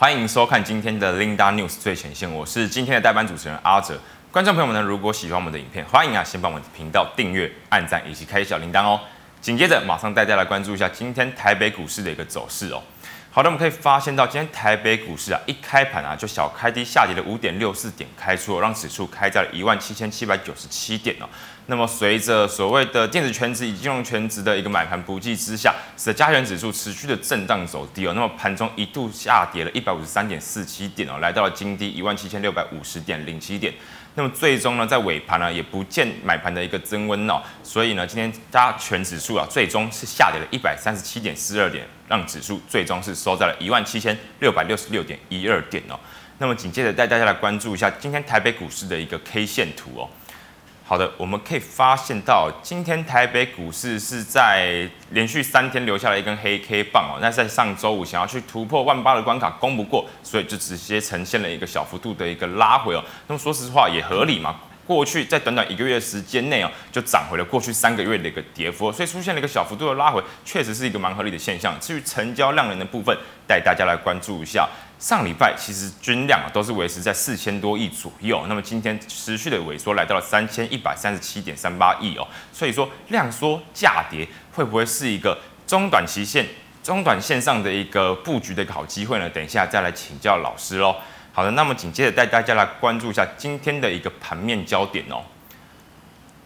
欢迎收看今天的 Linda News 最前线，我是今天的代班主持人阿哲。观众朋友们呢，如果喜欢我们的影片，欢迎啊先帮我们频道订阅、按赞以及开小铃铛哦。紧接着马上带大家来关注一下今天台北股市的一个走势哦。好的，我们可以发现到今天台北股市啊，一开盘啊就小开低下跌了五点六四点开出，让指数开在了一万七千七百九十七点哦。那么随着所谓的电子全值以及金融全值的一个买盘补剂之下，使得加权指数持续的震荡走低哦。那么盘中一度下跌了一百五十三点四七点哦，来到了今低一万七千六百五十点零七点。那么最终呢，在尾盘呢也不见买盘的一个增温哦，所以呢，今天加全指数啊最终是下跌了一百三十七点四二点，让指数最终是收在了一万七千六百六十六点一二点哦。那么紧接着带大家来关注一下今天台北股市的一个 K 线图哦。好的，我们可以发现到，今天台北股市是在连续三天留下了一根黑 K 棒哦。那在上周五想要去突破万八的关卡，攻不过，所以就直接呈现了一个小幅度的一个拉回哦。那么说实话也合理嘛，过去在短短一个月的时间内哦，就涨回了过去三个月的一个跌幅，所以出现了一个小幅度的拉回，确实是一个蛮合理的现象。至于成交量能的部分，带大家来关注一下。上礼拜其实均量啊都是维持在四千多亿左右，那么今天持续的萎缩来到了三千一百三十七点三八亿哦，所以说量缩价跌会不会是一个中短期线、中短线上的一个布局的一个好机会呢？等一下再来请教老师喽。好的，那么紧接着带大家来关注一下今天的一个盘面焦点哦。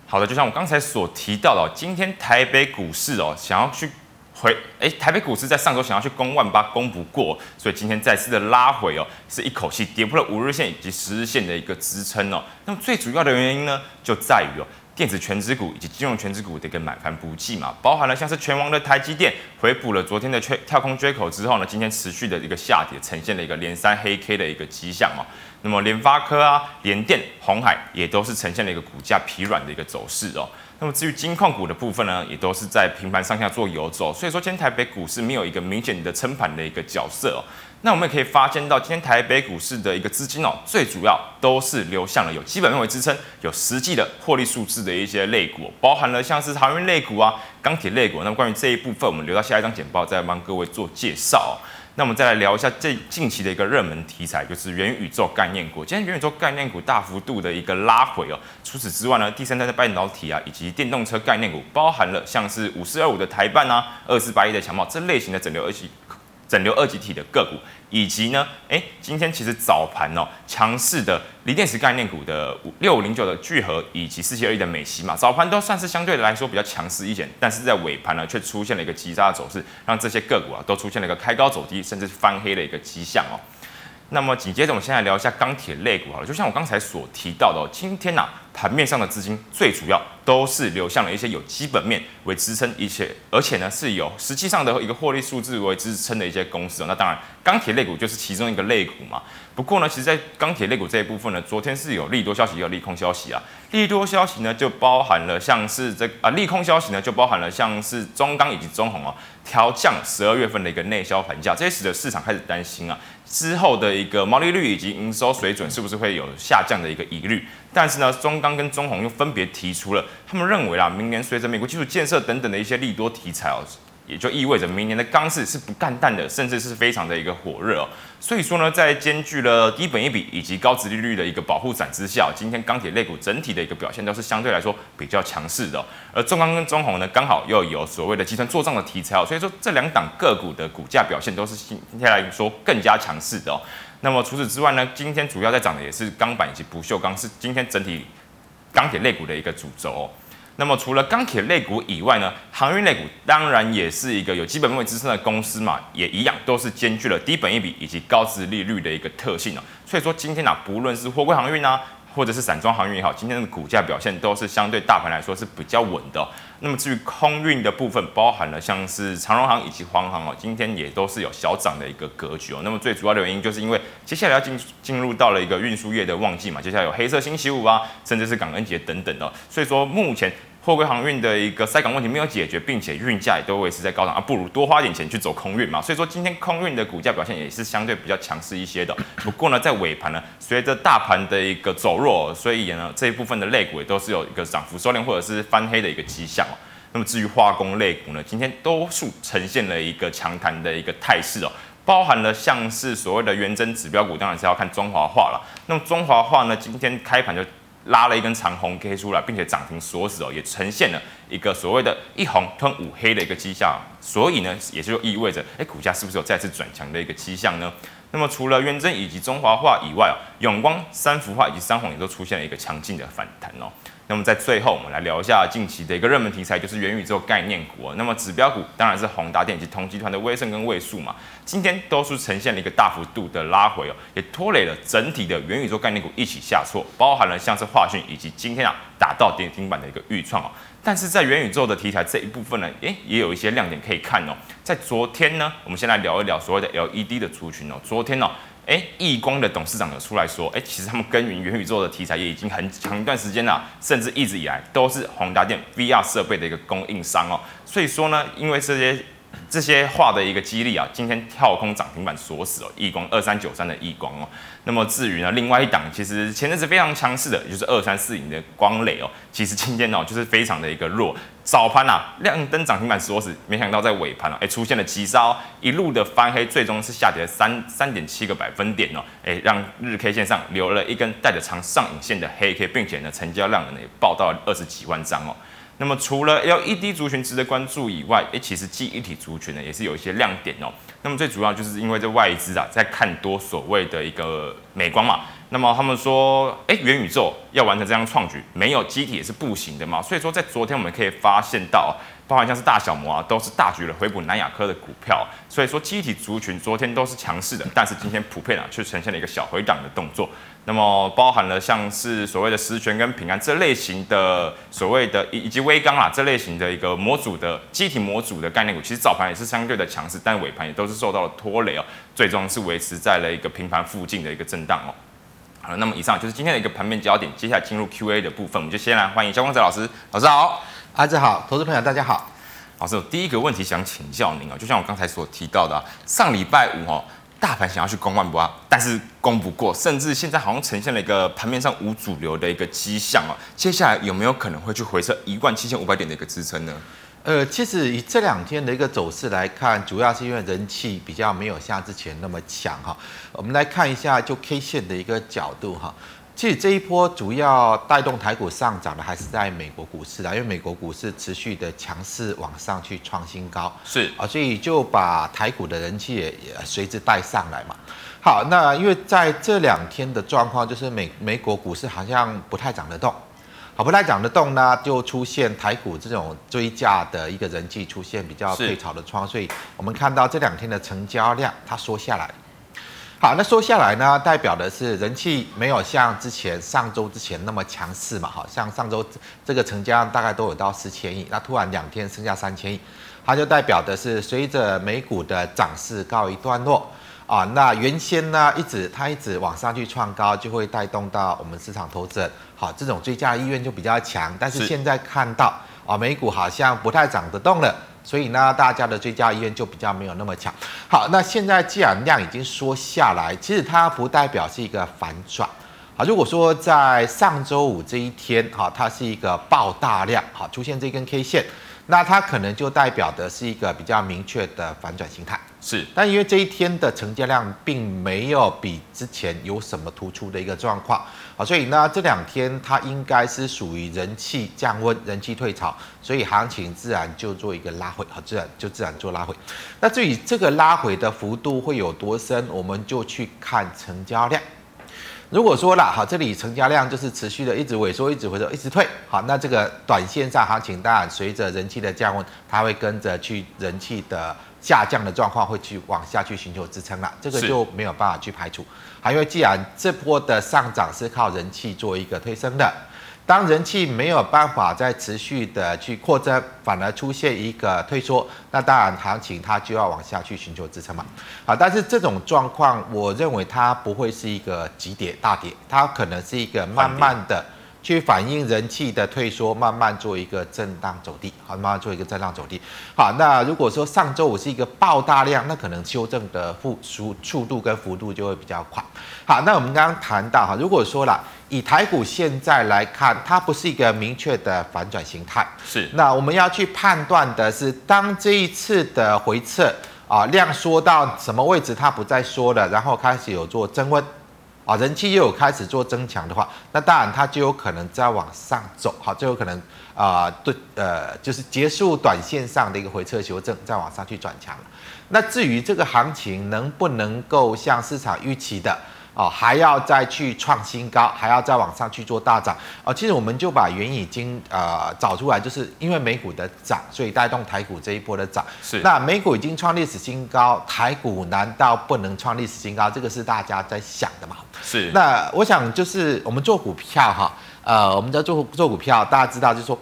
好的，就像我刚才所提到的，今天台北股市哦想要去。回哎，台北股市在上周想要去攻万八，攻不过，所以今天再次的拉回哦，是一口气跌破了五日线以及十日线的一个支撑哦。那么最主要的原因呢，就在于哦，电子权值股以及金融权值股的一个买盘补剂嘛，包含了像是权王的台积电回补了昨天的缺跳空缺口之后呢，今天持续的一个下跌，呈现了一个连三黑 K 的一个迹象哦。那么联发科啊、联电、鸿海也都是呈现了一个股价疲软的一个走势哦。那么至于金矿股的部分呢，也都是在平盘上下做游走，所以说今天台北股市没有一个明显的撑盘的一个角色哦。那我们也可以发现到，今天台北股市的一个资金哦，最主要都是流向了有基本面为支撑、有实际的获利数字的一些类股，包含了像是航运类股啊、钢铁类股。那么关于这一部分，我们留到下一张简报再帮各位做介绍。那我们再来聊一下这近期的一个热门题材，就是元宇宙概念股。今天元宇宙概念股大幅度的一个拉回哦。除此之外呢，第三代的半导体啊，以及电动车概念股，包含了像是五四二五的台半啊，二四八一的强茂这类型的整流而起。整流二极体的个股，以及呢，哎，今天其实早盘哦，强势的锂电池概念股的六五零九的聚合，以及四七二一的美西嘛，早盘都算是相对来说比较强势一点，但是在尾盘呢，却出现了一个急杀的走势，让这些个股啊都出现了一个开高走低，甚至是翻黑的一个迹象哦。那么紧接着，我们先来聊一下钢铁类股好了，就像我刚才所提到的哦，今天呐、啊，盘面上的资金最主要都是流向了一些有基本面为支撑，一些而且呢是有实际上的一个获利数字为支撑的一些公司哦。那当然，钢铁类股就是其中一个类股嘛。不过呢，其实，在钢铁类股这一部分呢，昨天是有利多消息，也有利空消息啊。利多消息呢，就包含了像是这啊，利空消息呢，就包含了像是中钢以及中红哦，调降十二月份的一个内销盘价，这也使得市场开始担心啊。之后的一个毛利率以及营收水准是不是会有下降的一个疑虑？但是呢，中钢跟中红又分别提出了，他们认为啦，明年随着美国基础建设等等的一些利多题材哦。也就意味着明年的钢市是不干淡的，甚至是非常的一个火热哦。所以说呢，在兼具了低本益比以及高值利率的一个保护伞之下，今天钢铁类股整体的一个表现都是相对来说比较强势的。而中钢跟中红呢，刚好又有所谓的集团做账的题材哦，所以说这两档个股的股价表现都是今天来说更加强势的哦。那么除此之外呢，今天主要在涨的也是钢板以及不锈钢，是今天整体钢铁类股的一个主轴。那么除了钢铁类股以外呢，航运类股当然也是一个有基本面支撑的公司嘛，也一样都是兼具了低本益比以及高值利率的一个特性哦。所以说今天呢、不论是货柜航运呢，或者是散装航运也好，今天的股价表现都是相对大盘来说是比较稳的。那么至于空运的部分，包含了像是长荣航以及黄航哦，今天也都是有小涨的一个格局哦。那么最主要的原因就是因为接下来要进进入到了一个运输业的旺季嘛，接下来有黑色星期五啊，甚至是感恩节等等哦。所以说目前。货柜航运的一个塞港问题没有解决，并且运价也都维持在高档啊，不如多花点钱去走空运嘛。所以说今天空运的股价表现也是相对比较强势一些的。不过呢，在尾盘呢，随着大盘的一个走弱，所以呢这一部分的类股也都是有一个涨幅收敛或者是翻黑的一个迹象哦。那么至于化工类股呢，今天多数呈现了一个强弹的一个态势哦。包含了像是所谓的元真指标股，当然是要看中华化了。那么中华化呢，今天开盘就拉了一根长红 K 出来，并且涨停锁死哦，也呈现了一个所谓的一红吞五黑的一个迹象。所以呢，也就意味着，哎，股价是不是有再次转强的一个迹象呢？那么除了元征以及中华化以外哦，永光、三幅化以及三红也都出现了一个强劲的反弹哦。那么在最后，我们来聊一下近期的一个热门题材，就是元宇宙概念股。那么指标股当然是宏达电以及同集团的威盛跟位数嘛，今天都是呈现了一个大幅度的拉回哦，也拖累了整体的元宇宙概念股一起下挫，包含了像是华讯以及今天啊打到跌停板的一个钰创哦。但是在元宇宙的题材这一部分呢，诶，也有一些亮点可以看哦。在昨天呢，我们先来聊一聊所谓的 LED 的族群哦。昨天哦。哎，亿光的董事长有出来说，哎，其实他们耕耘元宇宙的题材也已经很长一段时间了，甚至一直以来都是宏达电 VR 设备的一个供应商哦。所以说呢，因为这些。这些话的一个激励啊，今天跳空涨停板锁死哦，亿光二三九三的亿光哦。那么至于呢，另外一档其实前阵子非常强势的，也就是二三四零的光磊哦，其实今天哦就是非常的一个弱，早盘啊亮灯涨停板锁死，没想到在尾盘啊，哎出现了急杀，一路的翻黑，最终是下跌三三点七个百分点哦，哎让日 K 线上留了一根带着长上影线的黑 K，并且呢成交量呢也爆到了二十几万张哦。那么除了 LED 族群值得关注以外，诶，其实记忆体族群呢也是有一些亮点哦。那么最主要就是因为这外资啊在看多所谓的一个美光嘛，那么他们说，诶，元宇宙要完成这样创举，没有机体也是不行的嘛。所以说在昨天我们可以发现到，包含像是大小摩啊，都是大举的回补南亚科的股票。所以说记忆体族群昨天都是强势的，但是今天普遍啊却呈现了一个小回档的动作。那么包含了像是所谓的十銓跟平安这类型的所谓的以以及威刚啊这类型的一个模组的记忆体模组的概念股，其实早盘也是相对的强势，但尾盘也都是受到了拖累哦，最终是维持在了一个平盘附近的一个震荡哦。好了，那么以上就是今天的一个盘面焦点，接下来进入 Q&A 的部分，我们就先来欢迎萧光泽老师，老师好，阿志好，投资朋友大家好，老师，我第一个问题想请教您啊，就像我刚才所提到的，上礼拜五哦。大盘想要去攻万八，但是攻不过，甚至现在好像呈现了一个盘面上无主流的一个迹象哦。接下来有没有可能会去回测一万七千五百点的一个支撑呢？呃，其实以这两天的一个走势来看，主要是因为人气比较没有像之前那么强哈。我们来看一下就 K 线的一个角度哈。其实这一波主要带动台股上涨的还是在美国股市啊，因为美国股市持续的强势往上去创新高，是啊，所以就把台股的人气也也随之带上来嘛。好，那因为在这两天的状况，就是美美国股市好像不太涨得动，好，不太涨得动呢，就出现台股这种追价的一个人气出现比较退潮的状况，所以我们看到这两天的成交量它缩下来。好，那说下来呢，代表的是人气没有像之前上周之前那么强势嘛，好像上周这个成交量大概都有到四千亿，那突然两天剩下三千亿，它就代表的是随着美股的涨势告一段落啊，那原先呢一直它一直往上去创高，就会带动到我们市场投资人，好，这种追加意愿就比较强，但是现在看到啊美股好像不太涨得动了。所以呢，大家的追加意愿就比较没有那么强。好，那现在既然量已经缩下来，其实它不代表是一个反转。好，如果说在上周五这一天，哈，它是一个爆大量，好，出现这根 K 线。那它可能就代表的是一个比较明确的反转形态，是。但因为这一天的成交量并没有比之前有什么突出的一个状况，啊，所以呢这两天它应该是属于人气降温、人气退潮，所以行情自然就做一个拉回，好，自然就自然做拉回。那至于这个拉回的幅度会有多深，我们就去看成交量。如果说了好，这里成交量就是持续的一直萎缩，一直萎缩，一直退，好，那这个短线上行情当然随着人气的降温，它会跟着去人气的下降的状况会去往下去寻求支撑了，这个就没有办法去排除。还，因为既然这波的上涨是靠人气做一个推升的。当人气没有办法再持续的去扩增，反而出现一个退缩，那当然行情它就要往下去寻求支撑嘛。好，但是这种状况，我认为它不会是一个急跌大跌，它可能是一个慢慢的去反映人气的退缩，慢慢做一个震荡走低，好，慢慢做一个震荡走低。好，那如果说上周五是一个爆大量，那可能修正的复速速度跟幅度就会比较快。好，那我们刚刚谈到哈，如果说了。以台股现在来看，它不是一个明确的反转形态。是。那我们要去判断的是，当这一次的回撤啊量缩到什么位置它不再缩了，然后开始有做增温。啊，人气又有开始做增强的话，那当然它就有可能再往上走，好，就有可能啊、对，呃，就是结束短线上的一个回撤修正，再往上去转强。那至于这个行情能不能够像市场预期的？哦，还要再去创新高，还要再往上去做大涨。哦，其实我们就把原因已经呃找出来，就是因为美股的涨，所以带动台股这一波的涨。是。那美股已经创历史新高，台股难道不能创历史新高？这个是大家在想的嘛？是。那我想就是我们做股票哈，呃，我们在做做股票，大家知道就是说，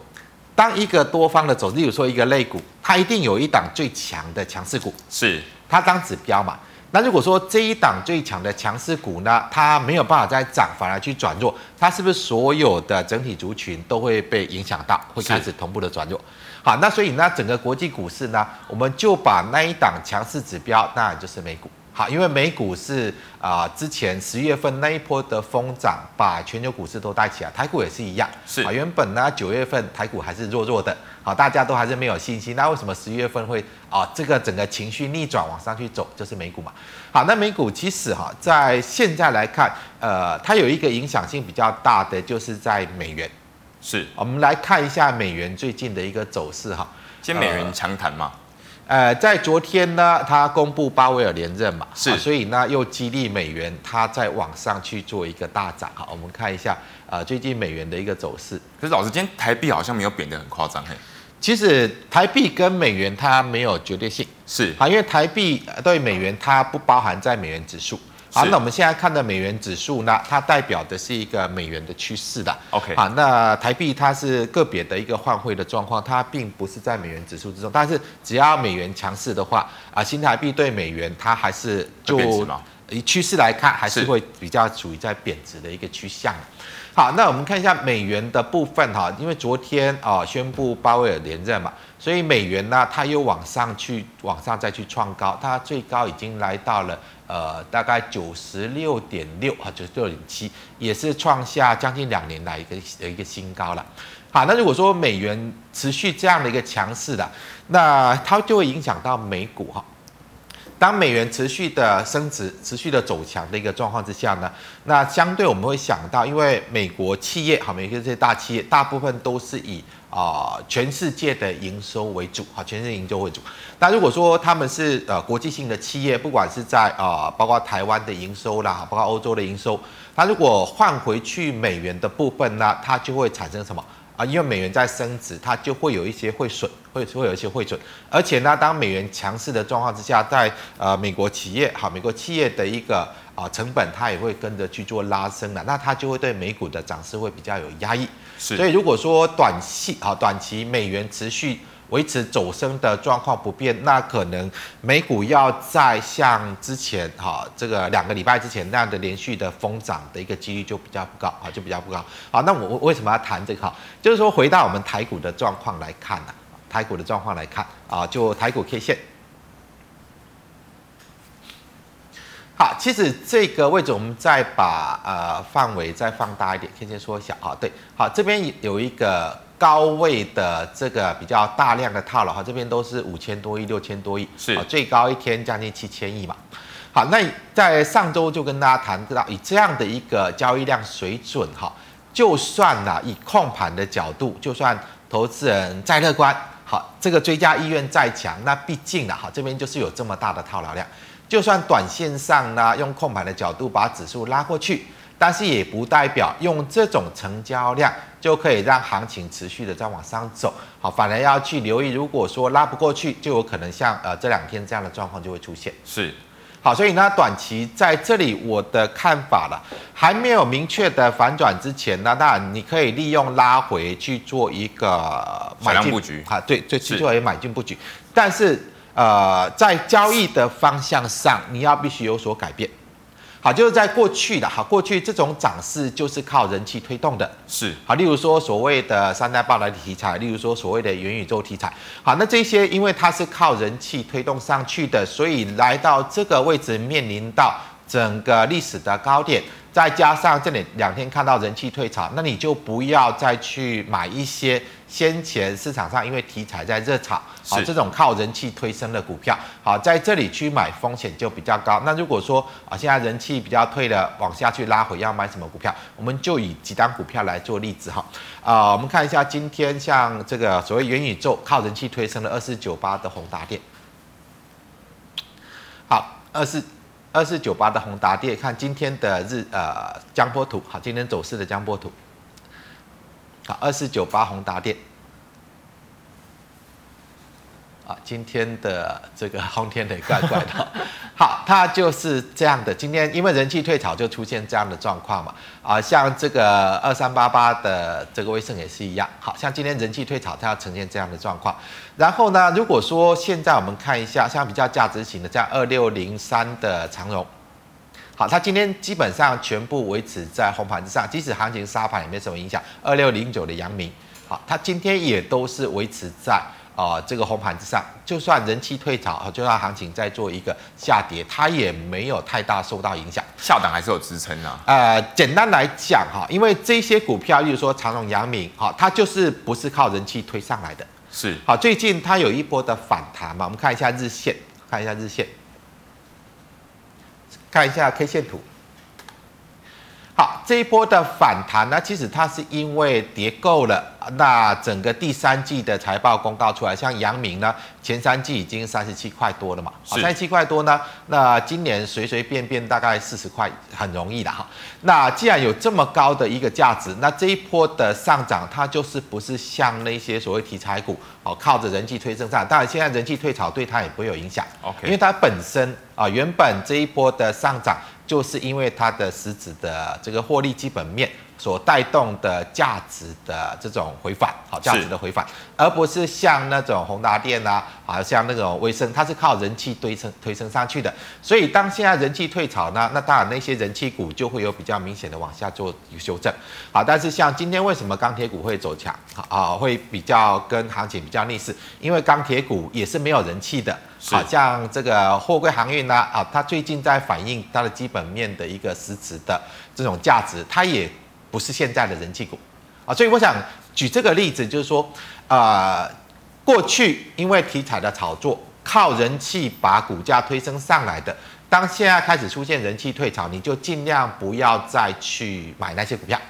当一个多方的走，例如说一个类股，它一定有一档最强的强势股，是它当指标嘛。那如果说这一档最强的强势股呢，它没有办法再涨，反而去转弱，它是不是所有的整体族群都会被影响到，会开始同步的转弱？好，那所以呢，整个国际股市呢，我们就把那一档强势指标，当然就是美股。好，因为美股是啊、呃，之前十月份那一波的疯涨，把全球股市都带起来，台股也是一样。是啊，原本呢九月份台股还是弱弱的，好，大家都还是没有信心。那为什么十一月份会啊这个整个情绪逆转往上去走，就是美股嘛。好，那美股其实哈，在现在来看，呃，它有一个影响性比较大的，就是在美元。是，我们来看一下美元最近的一个走势哈。今天美元强弹嘛？呃，在昨天呢，他公布巴威尔连任嘛，是，啊、所以呢又激励美元，它在往上去做一个大涨。好，我们看一下啊、呃，最近美元的一个走势。可是老师，今天台币好像没有贬得很夸张嘿。其实台币跟美元它没有绝对性，是啊，因为台币对美元它不包含在美元指数。好，那我们现在看的美元指数呢，它代表的是一个美元的趋势的。OK，好，那台币它是个别的一个换汇的状况，它并不是在美元指数之中。但是只要美元强势的话，啊，新台币对美元它还是就以趋势来看，还是会比较处于在贬值的一个趋向。好，那我们看一下美元的部分哈，因为昨天啊宣布鲍威尔连任嘛，所以美元呢它又往上去，往上再去创高，它最高已经来到了。呃，大概九十六点六啊，九十六点七，也是创下将近两年来一个一个新高了。好，那如果说美元持续这样的一个强势的，那它就会影响到美股哈。当美元持续的升值、持续的走强的一个状况之下呢，那相对我们会想到，因为美国企业好，美国这些大企业大部分都是以啊、全世界的营收为主哈，全世界营收为主。那如果说他们是呃国际性的企业，不管是在啊、包括台湾的营收啦，包括欧洲的营收，它如果换回去美元的部分呢，它就会产生什么？啊，因为美元在升值，它就会有一些汇损，会会有一些汇损。而且呢，当美元强势的状况之下，在呃美国企业，好，美国企业的一个啊成本，它也会跟着去做拉升的，那它就会对美股的涨势会比较有压抑。是，所以如果说短期啊短期美元持续。维持走升的状况不变，那可能美股要再像之前哈这个两个礼拜之前那样的连续的疯涨的一个几率就比较不高啊，就比较不高。好，那我为什么要谈这个？哈，就是说回到我们台股的状况来看呢，台股的状况来看啊，就台股 K 线。好，其实这个位置我们再把呃范围再放大一点，K 线缩小啊，对，好，这边有一个。高位的这个比较大量的套牢哈，这边都是五千多亿、六千多亿，是最高一天将近七千亿嘛。好，那在上周就跟大家谈到，以这样的一个交易量水准哈，就算呢以控盘的角度，就算投资人再乐观，好，这个追加意愿再强，那毕竟呢哈，这边就是有这么大的套牢量，就算短线上呢用控盘的角度把指数拉过去。但是也不代表用这种成交量就可以让行情持续的再往上走，好，反而要去留意，如果说拉不过去，就有可能像呃这两天这样的状况就会出现。是，好，所以呢，短期在这里我的看法了，还没有明确的反转之前呢，那你可以利用拉回去做一个买进布局啊，对，对，去做一个买进布局。但是呃，在交易的方向上，你要必须有所改变。好，就是在过去的，哈，过去这种涨势就是靠人气推动的，是。好，例如说所谓的三代半导体题材，例如说所谓的元宇宙题材，好，那这些因为它是靠人气推动上去的，所以来到这个位置面临到整个历史的高点，再加上这里两天看到人气退潮，那你就不要再去买一些先前市场上因为题材在热炒，好这种靠人气推升的股票，好在这里去买风险就比较高。那如果说啊现在人气比较退了，往下去拉回要买什么股票？我们就以几档股票来做例子哈。啊，我们看一下今天像这个所谓元宇宙靠人气推升的二四九八的宏达电，好二四。二四九八的宏达电，看今天的日呃江波图，好，今天走势的江波图，好，二四九八宏达电，今天的这个 轰天雷怪怪的。好，它就是这样的。今天因为人气退潮，就出现这样的状况嘛。啊，像这个二三八八的这个威盛也是一样。好像今天人气退潮，它要呈现这样的状况。然后呢，如果说现在我们看一下，像比较价值型的，这样二六零三的长荣，好，它今天基本上全部维持在红盘之上，即使行情杀盘也没什么影响。二六零九的阳明，好，它今天也都是维持在。啊、呃，这个红盘之上，就算人气退潮，就算行情再做一个下跌，它也没有太大受到影响，下档还是有支撑啊。呃，简单来讲哈，因为这些股票，例如说长荣、阳明，哈，它就是不是靠人气推上来的。是。好，最近它有一波的反弹嘛，我们看一下日线，看一下日线，看一下 K 线图。好，这一波的反弹呢，其实它是因为跌够了。那整个第三季的财报公告出来，像阳明呢，前三季已经三十七块多了嘛，好，三十七块多呢，那今年随随便便大概四十块很容易的哈。那既然有这么高的一个价值，那这一波的上涨，它就是不是像那些所谓题材股哦，靠着人气推升上，当然现在人气退潮对它也不会有影响，OK，因为它本身啊原本这一波的上涨，就是因为它的实质的这个获利基本面。所带动的价值的这种回返，好，价值的回返，而不是像那种宏达电啊，好像那种威盛，它是靠人气推升推升上去的。所以当现在人气退潮呢，那当然那些人气股就会有比较明显的往下做修正。好，但是像今天为什么钢铁股会走强啊？会比较跟行情比较逆势，因为钢铁股也是没有人气的，好像这个货柜航运呢，啊，它最近在反映它的基本面的一个实质的这种价值，它也。不是现在的人气股啊，所以我想举这个例子，就是说，啊，过去因为题材的炒作，靠人气把股价推升上来的，当现在开始出现人气退潮，你就尽量不要再去买那些股票。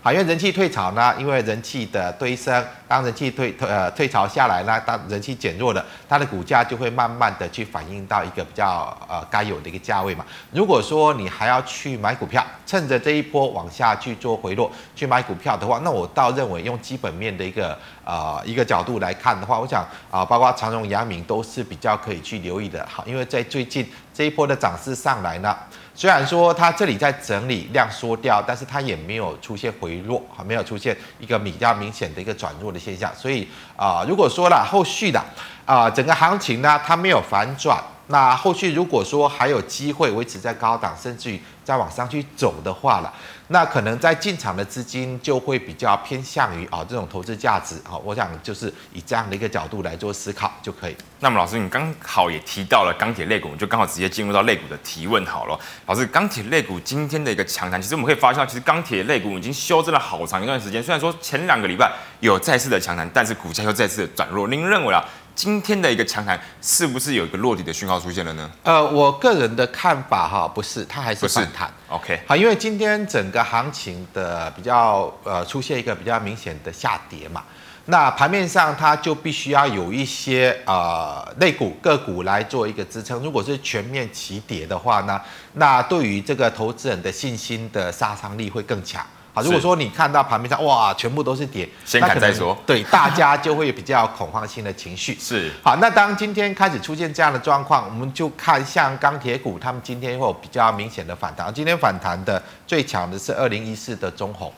好，因为人气退潮呢，因为人气的堆升，当人气退呃退潮下来呢，当人气减弱了，它的股价就会慢慢的去反映到一个比较呃该有的一个价位嘛。如果说你还要去买股票，趁着这一波往下去做回落去买股票的话，那我倒认为用基本面的一个呃一个角度来看的话，我想啊、包括长荣、阳明都是比较可以去留意的。好，因为在最近这一波的涨势上来呢。虽然说它这里在整理量缩掉，但是它也没有出现回落，还没有出现一个比较明显的一个转弱的现象。所以啊、如果说了后续的啊、整个行情呢，它没有反转，那后续如果说还有机会维持在高档，甚至于再往上去走的话了。那可能在进场的资金就会比较偏向于啊这种投资价值啊，我想就是以这样的一个角度来做思考就可以。那么老师，你刚好也提到了钢铁类股，我们就刚好直接进入到类股的提问好了。老师，钢铁类股今天的一个强弹，其实我们可以发现，其实钢铁类股已经修正了好长一段时间。虽然说前两个礼拜有再次的强弹，但是股价又再次的转弱。您认为啊？今天的一个强弹是不是有一个落底的讯号出现了呢？呃，我个人的看法哈，不是，它还是反弹。OK，好，因为今天整个行情的比较呃出现一个比较明显的下跌嘛，那盘面上它就必须要有一些呃类股个股来做一个支撑。如果是全面齐跌的话呢，那对于这个投资人的信心的杀伤力会更强。如果说你看到盘面上哇，全部都是跌，先看再说，对，大家就会比较恐慌性的情绪。是，好，那当今天开始出现这样的状况，我们就看像钢铁股，他们今天会有比较明显的反弹。今天反弹的最强的是二零一四的中红，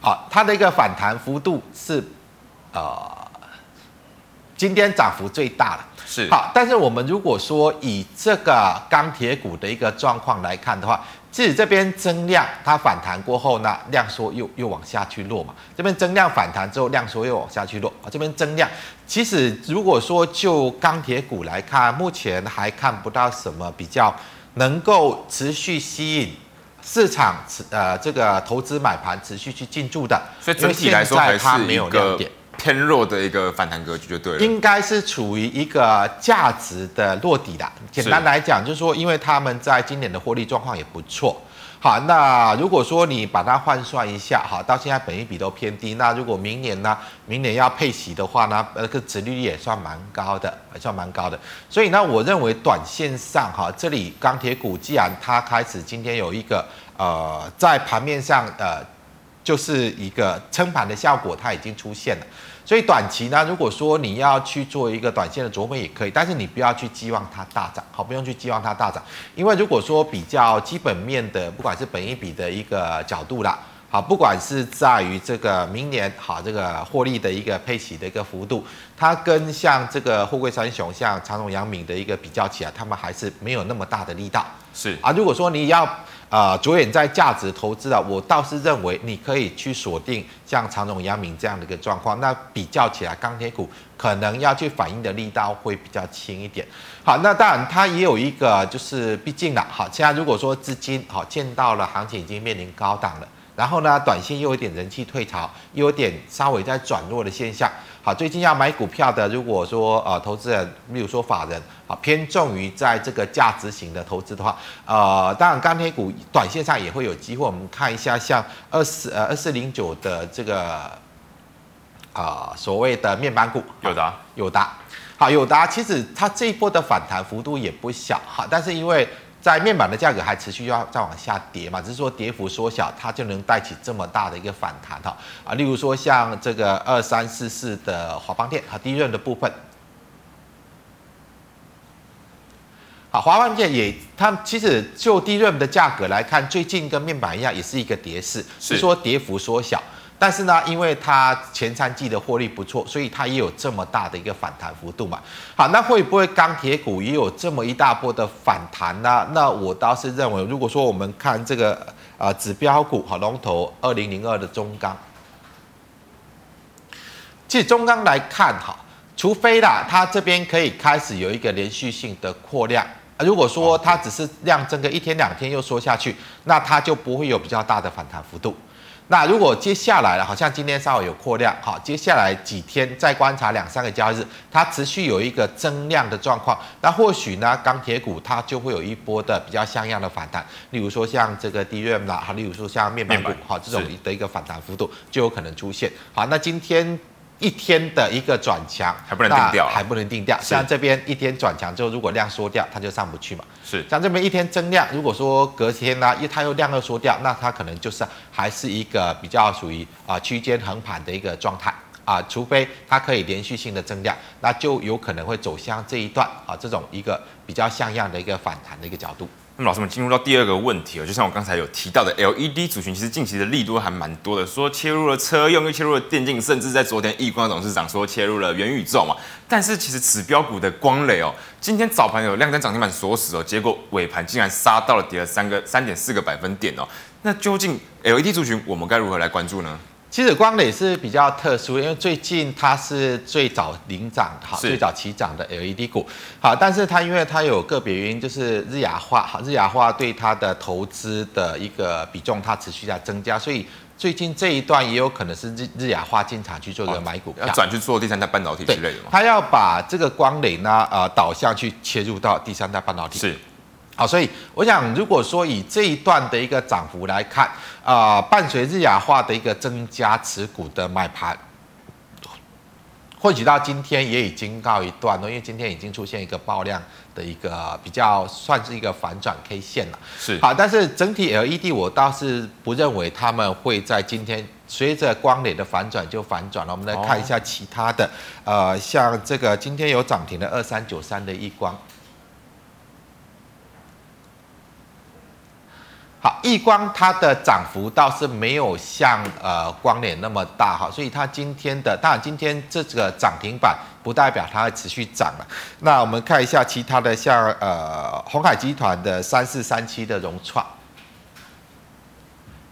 好，它的一个反弹幅度是，呃，今天涨幅最大了。是，好，但是我们如果说以这个钢铁股的一个状况来看的话，即使这边增量，它反弹过后呢，量缩又又往下去落嘛。这边增量反弹之后，量缩又往下去落啊。这边增量，其实如果说就钢铁股来看，目前还看不到什么比较能够持续吸引市场持呃这个投资买盘持续去进驻的，所以整体来说还是一个偏弱的一个反弹格局就对了。应该是处于一个价值的落底的。简单来讲，就是说，因为他们在今年的获利状况也不错。好，那如果说你把它换算一下，好，到现在本益比都偏低，那如果明年呢，明年要配息的话呢，那个殖利率也算蛮高的，还算蛮高的。所以呢，我认为短线上哈，这里钢铁股既然它开始今天有一个呃，在盘面上呃，就是一个撑盘的效果，它已经出现了。所以短期呢，如果说你要去做一个短线的琢磨也可以，但是你不要去寄望它大涨，好，不用去寄望它大涨，因为如果说比较基本面的，不管是本一比的一个角度啦，好，不管是在于这个明年好这个获利的一个配息的一个幅度，它跟像这个富贵三雄，像长荣、阳明的一个比较起来，他们还是没有那么大的力道，是啊，如果说你要。啊，着眼在价值投资啊，我倒是认为你可以去锁定像长荣、阳明这样的一个状况。那比较起来，钢铁股可能要去反应的力道会比较轻一点。好，那当然它也有一个，就是毕竟啦，好，现在如果说资金好见到了行情已经面临高档了，然后呢，短线又有点人气退潮，又有点稍微在转弱的现象。好，最近要买股票的，如果说呃投资人，例如说法人，啊偏重于在这个价值型的投资的话，呃，当然钢铁股短线上也会有机会。我们看一下像二四呃二四零九的这个啊、呃、所谓的面板股，友达友达，好友达其实它这一波的反弹幅度也不小哈，但是因为在面板的价格还持续要再往下跌嘛，只是说跌幅缩小，它就能带起这么大的一个反弹哈。啊，例如说像这个二三四四的华邦电和低润的部分，好，华邦电也它其实就低润的价格来看，最近跟面板一样，也是一个跌势，是。说跌幅缩小。但是呢，因为它前三季的获利不错，所以它也有这么大的一个反弹幅度嘛。好，那会不会钢铁股也有这么一大波的反弹呢？那我倒是认为，如果说我们看这个呃指标股好龙头二零零二的中钢，其实中钢来看哈，除非啦它这边可以开始有一个连续性的扩量，如果说它只是量增个一天两天又缩下去，那它就不会有比较大的反弹幅度。那如果接下来了，好像今天稍微有扩量，好，接下来几天再观察两三个交易日，它持续有一个增量的状况，那或许呢，钢铁股它就会有一波的比较像样的反弹，例如说像这个 DRAM 啦，好，例如说像面板股，好，这种的一个反弹幅度就有可能出现。好，那今天。一天的一个转强还不能定掉，还不能定掉。像这边一天转强之后，如果量缩掉，它就上不去嘛。是，像这边一天增量，如果说隔天呢，又它又量又缩掉，那它可能就是还是一个比较属于啊区间横盘的一个状态啊，除非它可以连续性的增量，那就有可能会走向这一段啊这种一个比较像样的一个反弹的一个角度。那么老师们进入到第二个问题哦，就像我刚才有提到的，LED 族群其实近期的力度还蛮多的，说切入了车用，又切入了电竞，甚至在昨天亿光董事长说切入了元宇宙嘛。但是其实指标股的光磊哦，今天早盘有亮灯涨停板锁死哦，结果尾盘竟然杀到了跌了三个三点四个百分点哦。那究竟 LED 族群我们该如何来关注呢？其实光磊是比较特殊，因为最近它是最早领涨，好，最早起涨的 LED 股，好，但是它因为它有个别原因，就是日亚化，好，日亚化对它的投资的一个比重，它持续在增加，所以最近这一段也有可能是日日亚化进场去做一个买股票，要转去做第三代半导体之类的嘛，它要把这个光磊呢，呃，导向去切入到第三代半导体。是。好，所以我想，如果说以这一段的一个涨幅来看，啊、呃，伴随日亚化的一个增加持股的买盘，或许到今天也已经告一段了，因为今天已经出现一个爆量的一个比较算是一个反转 K 线了。是。好，但是整体 LED 我倒是不认为他们会在今天随着光磊的反转就反转了。我们来看一下其他的，哦、呃，像这个今天有涨停的二三九三的一光。好，亿光它的涨幅倒是没有像呃光联那么大哈，所以它今天的当然今天这个涨停板不代表它会持续涨了。那我们看一下其他的像呃鸿海集团的三四三七的融创，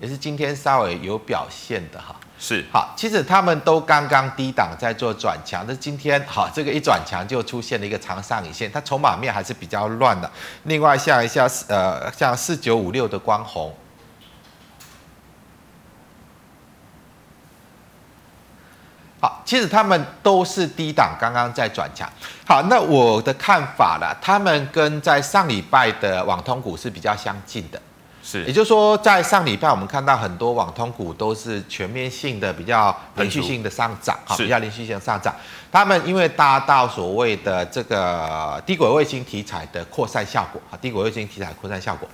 也是今天稍微有表现的哈。是好，其实他们都刚刚低档在做转强，但今天好这个一转强就出现了一个长上影线，它筹码面还是比较乱的。另外像一下呃像四九五六的光红。好，其实他们都是低档刚刚在转强。好，那我的看法啦，他们跟在上礼拜的网通股是比较相近的。是，也就是说，在上礼拜我们看到很多网通股都是全面性的、比较连续性的上涨，哈，比较连续性的上涨。他们因为搭到所谓的这个低轨卫星题材的扩散效果，啊，低轨卫星题材扩散效果。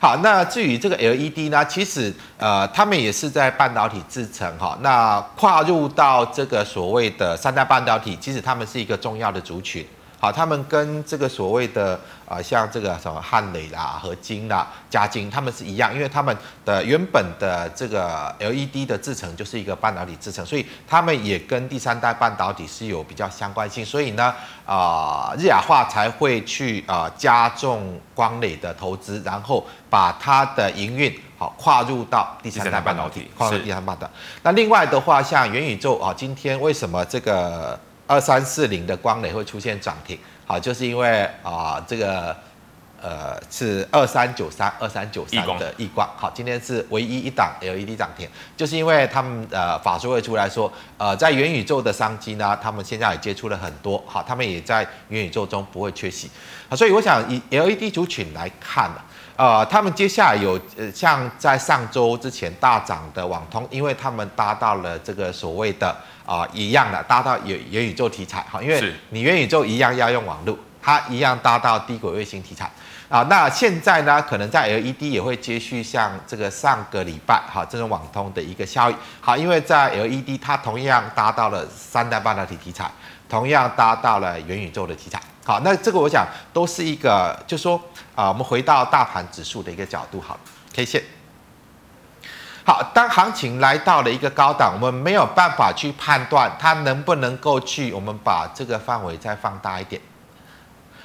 好，那至于这个 LED 呢，其实呃，他们也是在半导体制成哈，那跨入到这个所谓的三代半导体，其实他们是一个重要的族群。好，他们跟这个所谓的啊、呃，像这个什么汉磊啦、合金啦、嘉晶，他们是一样，因为他们的原本的这个 LED 的制成就是一个半导体制成，所以他们也跟第三代半导体是有比较相关性。所以呢，啊、呃，日亚化才会去啊、呃、加重光磊的投资，然后把它的营运好跨入到第三代半导体，跨入第三代半导体。那另外的话，像元宇宙啊，今天为什么这个？二三四零的光磊会出现涨停，好，就是因为啊、呃，这个呃是二三九三二三九三的亿光，好，今天是唯一一档 LED 涨停，就是因为他们呃法说会出来说，呃在元宇宙的商机呢，他们现在也接触了很多，好，他们也在元宇宙中不会缺席，啊，所以我想以 LED 族群来看呢。呃，他们接下来有呃，像在上周之前大涨的网通，因为他们搭到了这个所谓的啊、呃、一样的搭到元元宇宙题材哈，因为你元宇宙一样要用网络，它一样搭到低轨卫星题材啊、呃。那现在呢，可能在 LED 也会接续像这个上个礼拜哈这种网通的一个效益，好，因为在 LED 它同样搭到了三代半导体题材，同样搭到了元宇宙的题材。好，那这个我想都是一个，就是说啊，我们回到大盘指数的一个角度，好，K 线。好，当行情来到了一个高档，我们没有办法去判断它能不能够去，我们把这个范围再放大一点。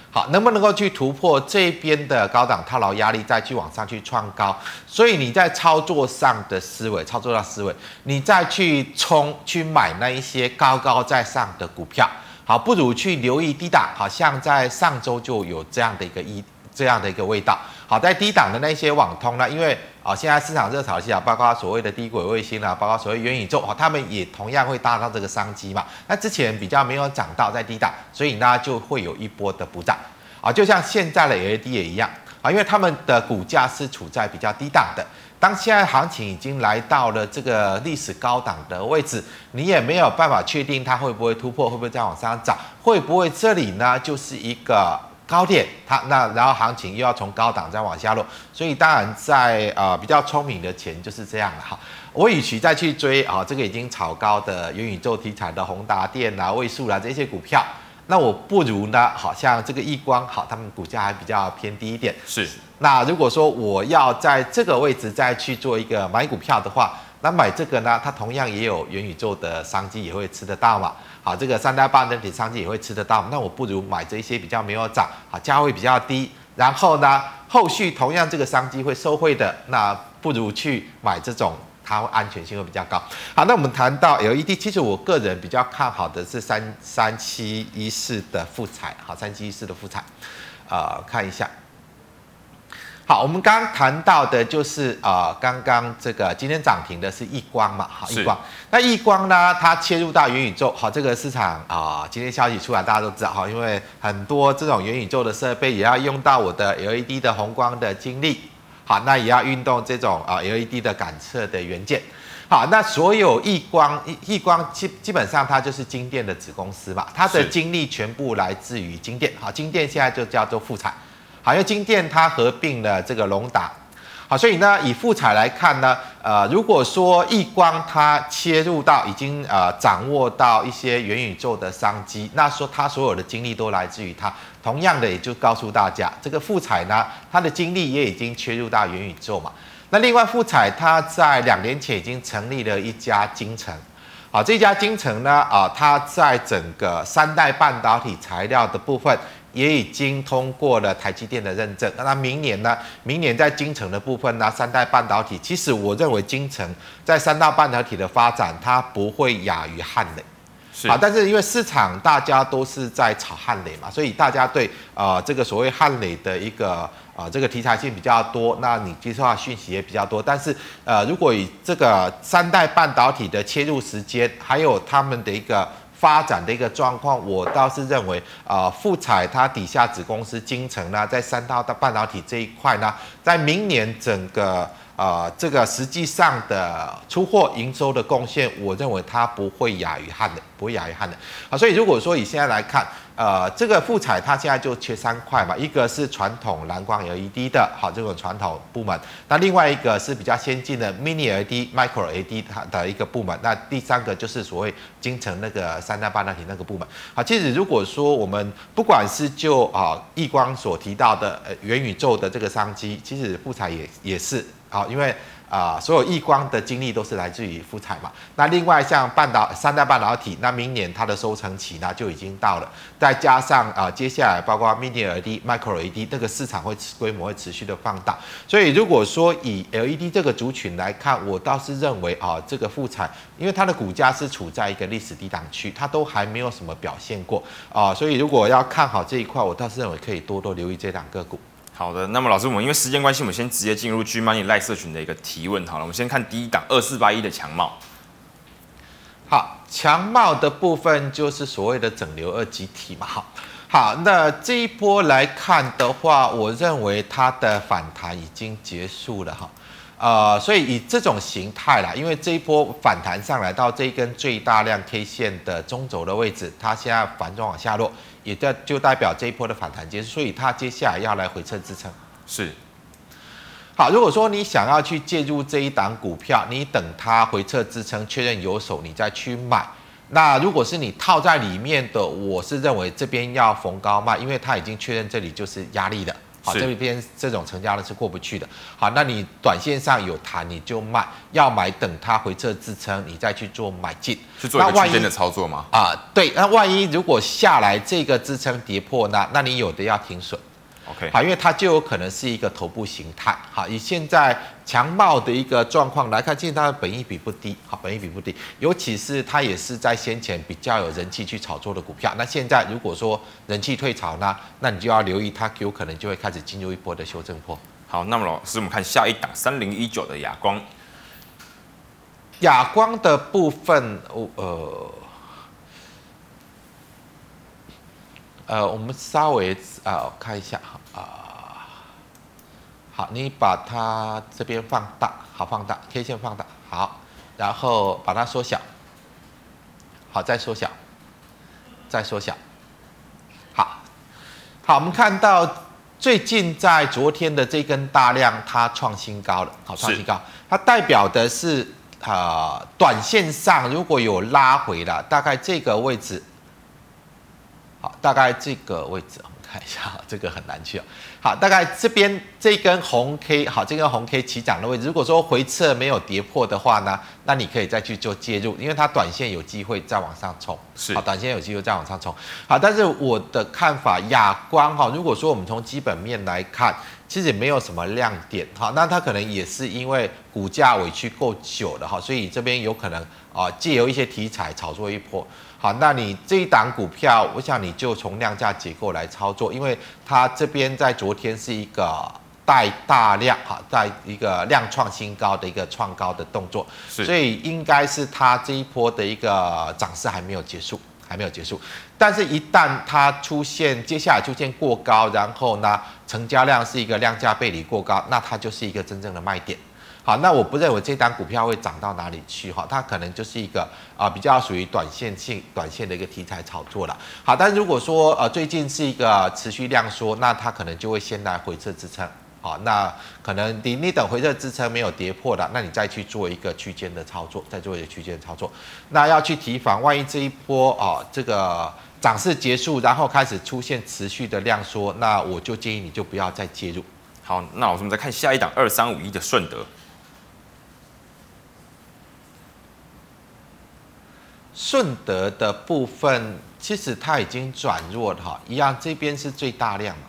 好，能不能够去突破这边的高档套牢压力，再去往上去创高？所以你在操作上的思维，操作上思维，你再去冲去买那一些高高在上的股票。好，不如去留意低档，好像在上周就有这样的一个一这样的一个味道。好，在低档的那些网通呢，因为啊，现在市场热炒期啊，包括所谓的低轨卫星啊，包括所谓元宇宙，啊，他们也同样会搭到这个商机嘛。那之前比较没有涨到在低档，所以呢就会有一波的补涨。啊，就像现在的 LED 也一样啊，因为他们的股价是处在比较低档的。当现在行情已经来到了这个历史高档的位置，你也没有办法确定它会不会突破，会不会再往上涨，会不会这里呢就是一个高点？它那然后行情又要从高档再往下落，所以当然在呃比较聪明的钱就是这样了哈。我与其再去追啊这个已经炒高的元宇宙题材的宏达电啊、位数啊这些股票，那我不如呢，好像这个易光好，他们股价还比较偏低一点，是。那如果说我要在这个位置再去做一个买股票的话，那买这个呢，它同样也有元宇宙的商机，也会吃得到嘛。好，这个三代半导体商机也会吃得到。那我不如买这些比较没有涨，好，价位比较低，然后呢，后续同样这个商机会受惠的，那不如去买这种，它会安全性会比较高。好，那我们谈到 LED，其实我个人比较看好的是三三七一四的复彩，好，三七一四的复彩，呃，看一下。好，我们刚刚谈到的就是呃，刚刚这个今天涨停的是易光嘛，好，易光。那易光呢，它切入到元宇宙，好，这个市场啊、呃，今天消息出来，大家都知道哈，因为很多这种元宇宙的设备也要用到我的 LED 的红光的晶粒，好，那也要运动这种啊 LED 的感测的元件，好，那所有易光亿亿光基基本上它就是金电的子公司嘛，它的精力全部来自于金电，好，金电现在就叫做富采。好，因为晶电它合并了这个隆达，好，所以呢，以富彩来看呢，呃，如果说亿光它切入到已经呃掌握到一些元宇宙的商机，那说它所有的精力都来自于它。同样的，也就告诉大家，这个富彩呢，它的精力也已经切入到元宇宙嘛。那另外，富彩它在两年前已经成立了一家精诚，好，这家精诚呢，啊，它在整个三代半导体材料的部分。也已经通过了台积电的认证，那明年呢？明年在京城的部分呢，三代半导体，其实我认为京城在三大半导体的发展，它不会亚于汉磊。是啊，但是因为市场大家都是在炒汉磊嘛，所以大家对呃这个所谓汉磊的一个啊、呃、这个题材性比较多，那你接受到讯息也比较多。但是呃，如果以这个三代半导体的切入时间，还有他们的一个发展的一个状况，我倒是认为啊，富彩它底下子公司精成呢，在三代半导体这一块呢，在明年整个。啊、这个实际上的出货营收的贡献，我认为它不会亚于汉的，不会亚于汉的。啊，所以如果说以现在来看，呃，这个富彩它现在就缺三块嘛，一个是传统蓝光 LED 的，好，这种传统部门，那另外一个是比较先进的 Mini LED、Micro LED 它的一个部门，那第三个就是所谓京城那个三大半导体那个部门。好，其实如果说我们不管是就啊易光所提到的呃元宇宙的这个商机，其实富彩也也是。好，因为啊、所有易光的精力都是来自于富采嘛。那另外像半导三代半导体，那明年它的收成期呢就已经到了。再加上啊、接下来包括 Mini LED、Micro LED，那个市场会规模会持续的放大。所以如果说以 LED 这个族群来看，我倒是认为啊，这个富采，因为它的股价是处在一个历史低档区，它都还没有什么表现过啊。所以如果要看好这一块，我倒是认为可以多多留意这两个股。好的，那么老师，我们因为时间关系，我们先直接进入 G Money Live 社群的一个提问。好了，我们先看第一档二四八一的强茂。好，强茂的部分就是所谓的整流二极体嘛。好，好，那这一波来看的话，我认为它的反弹已经结束了哈。呃，所以以这种形态啦，因为这一波反弹上来到这一根最大量 K 线的中轴的位置，它现在反转往下落。也代就代表这一波的反弹结束，所以它接下来要来回撤支撑。是，好，如果说你想要去介入这一档股票，你等它回撤支撑确认有手，你再去买。那如果是你套在里面的，我是认为这边要逢高卖，因为它已经确认这里就是压力的。好，这边这种成交的是过不去的。好，那你短线上有弹你就卖，要买等它回撤支撑，你再去做买进，是做一个区间的操作吗？啊，对。那万一如果下来这个支撑跌破呢？那你有的要停损。OK，好，因为它就有可能是一个头部形态。好，以现在强茂的一个状况来看，其实它的本益比不低。好，本益比不低，尤其是它也是在先前比较有人气去炒作的股票。那现在如果说人气退潮呢，那你就要留意它有可能就会开始进入一波的修正波。好，那么老师，我们看下一档三零一九的亚光。亚光的部分，呃。呃，我们稍微啊、呃、看一下哈啊、呃，好，你把它这边放大，好放大，K 线放大，好，然后把它缩小，好，再缩小，再缩小，好，好，我们看到最近在昨天的这根大量，它创新高了，好，创新高，它代表的是啊、呃，短线上如果有拉回了，大概这个位置。好，大概这个位置，我们看一下，这个很难去啊。好，大概这边这根红 K，好，这根红 K 起涨的位置，如果说回撤没有跌破的话呢，那你可以再去做介入，因为它短线有机会再往上冲。是，好，短线有机会再往上冲。好，但是我的看法，亚光哈，如果说我们从基本面来看，其实也没有什么亮点。哈，那它可能也是因为股价委屈够久了哈，所以这边有可能啊借由一些题材炒作一波。好，那你这一档股票，我想你就从量价结构来操作，因为它这边在昨天是一个带大量，哈，在一个量创新高的一个创高的动作，所以应该是它这一波的一个涨势还没有结束，还没有结束。但是，一旦它出现接下来出现过高，然后呢，成交量是一个量价背离过高，那它就是一个真正的卖点。好，那我不认为这单股票会涨到哪里去哈，它可能就是一个啊比较属于短线性、短线的一个题材炒作了。好，但如果说呃最近是一个持续量缩，那它可能就会先来回撤支撑。好，那可能你你等回撤支撑没有跌破的，那你再去做一个区间的操作，再做一个区间操作。那要去提防，万一这一波啊这个涨势结束，然后开始出现持续的量缩，那我就建议你就不要再介入。好，那我们再看下一档二三五一的顺德。顺德的部分其实它已经转弱了哈，一样这边是最大量嘛，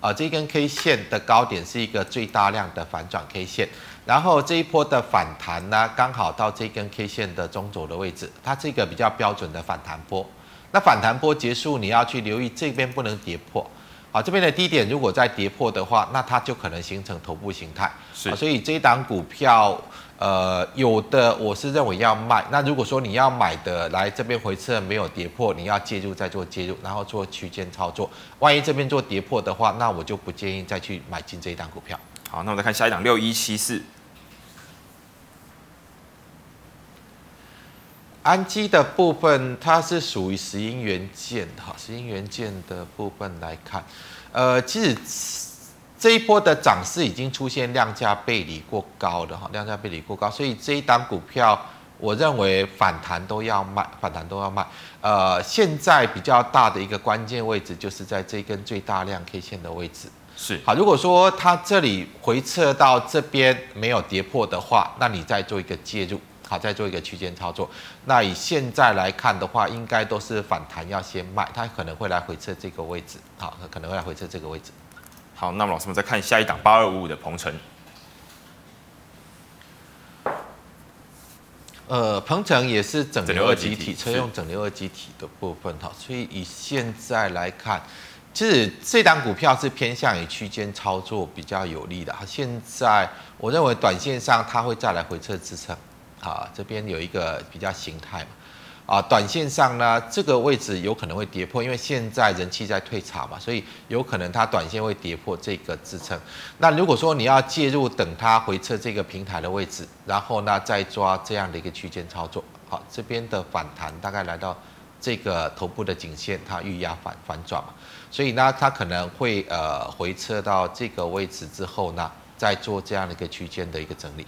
啊，这根 K 线的高点是一个最大量的反转 K 线，然后这一波的反弹呢，刚好到这根 K 线的中轴的位置，它是一个比较标准的反弹波。那反弹波结束，你要去留意这边不能跌破。啊，这边的低点如果再跌破的话，那它就可能形成头部形态。是，所以这一档股票，呃，有的我是认为要卖。那如果说你要买的，来这边回撤没有跌破，你要介入再做介入，然后做区间操作。万一这边做跌破的话，那我就不建议再去买进这一档股票。好，那我们再看下一档六一七四。安基的部分，它是属于石英元件哈，石英元件的部分来看，呃，其实这一波的涨势已经出现量价背离过高的哈，量价背离过高，所以这一档股票，我认为反弹都要卖，反弹都要卖。呃，现在比较大的一个关键位置就是在这根最大量 K 线的位置。是好，如果说它这里回撤到这边没有跌破的话，那你再做一个介入。好，再做一个区间操作。那以现在来看的话，应该都是反弹要先卖，它可能会来回撤这个位置。好，可能会来回撤这个位置。好，那么老师们再看下一档八二五五的鹏程。呃，鹏程也是整流二极体，车用整流二极体的部分。哈，所以以现在来看，其实这档股票是偏向于区间操作比较有利的。现在我认为短线上它会再来回撤支撑。好，这边有一个比较形态嘛，啊，短线上呢，这个位置有可能会跌破，因为现在人气在退潮嘛，所以有可能它短线会跌破这个支撑。那如果说你要介入，等它回撤这个平台的位置，然后呢再抓这样的一个区间操作。好，这边的反弹大概来到这个头部的颈线，它预压反反转嘛，所以呢它可能会呃回撤到这个位置之后呢，再做这样的一个区间的一个整理。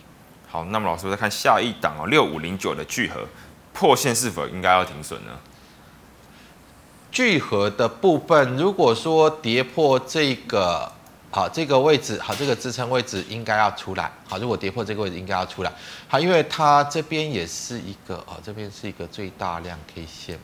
好，那么老师再看下一档哦，六五零九的聚合破线是否应该要停损呢？聚合的部分，如果说跌破这个好这个位置，好这个支撑位置应该要出来。好，如果跌破这个位置应该要出来。好，因为它这边也是一个啊，这边是一个最大量 K 线。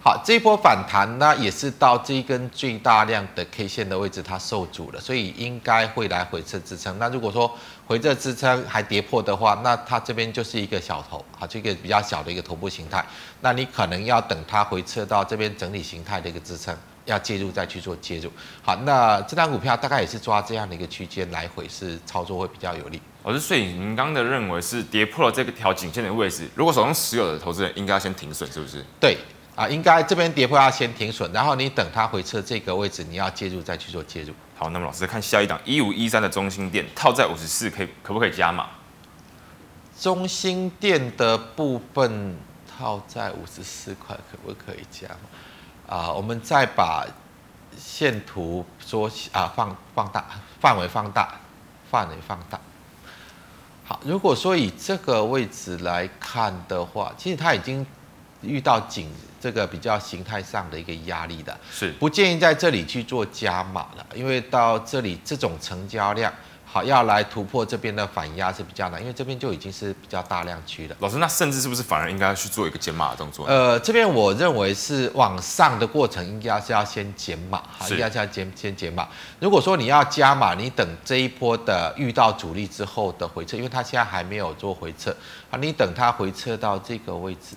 好，这一波反弹呢，也是到这一根最大量的 K 线的位置，它受阻了，所以应该会来回撤支撑。那如果说回撤支撑还跌破的话，那它这边就是一个小头，啊，这个比较小的一个头部形态。那你可能要等它回撤到这边整体形态的一个支撑，要介入再去做介入。好，那这张股票大概也是抓这样的一个区间来回，是操作会比较有利。我是所以您刚的认为是跌破了这个条颈线的位置，如果手中持有的投资人应该要先停损，是不是？对。啊，应该这边跌破要先停损，然后你等它回撤这个位置，你要介入再去做介入。好，那么老师看下一档一五一三的中心店套在五十四，可以可不可以加码？中心店的部分套在五十四块，可不可以加码？啊，我们再把线图缩啊放放大范围放大范围放大。好，如果说以这个位置来看的话，其实它已经遇到颈。这个比较形态上的一个压力的，是不建议在这里去做加码了，因为到这里这种成交量，好要来突破这边的反压是比较难，因为这边就已经是比较大量区了。老师，那甚至是不是反而应该去做一个减码的动作？呃，这边我认为是往上的过程应该是要先减码，好，应该是要减先减码。如果说你要加码，你等这一波的遇到阻力之后的回撤，因为它现在还没有做回撤，啊，你等它回撤到这个位置。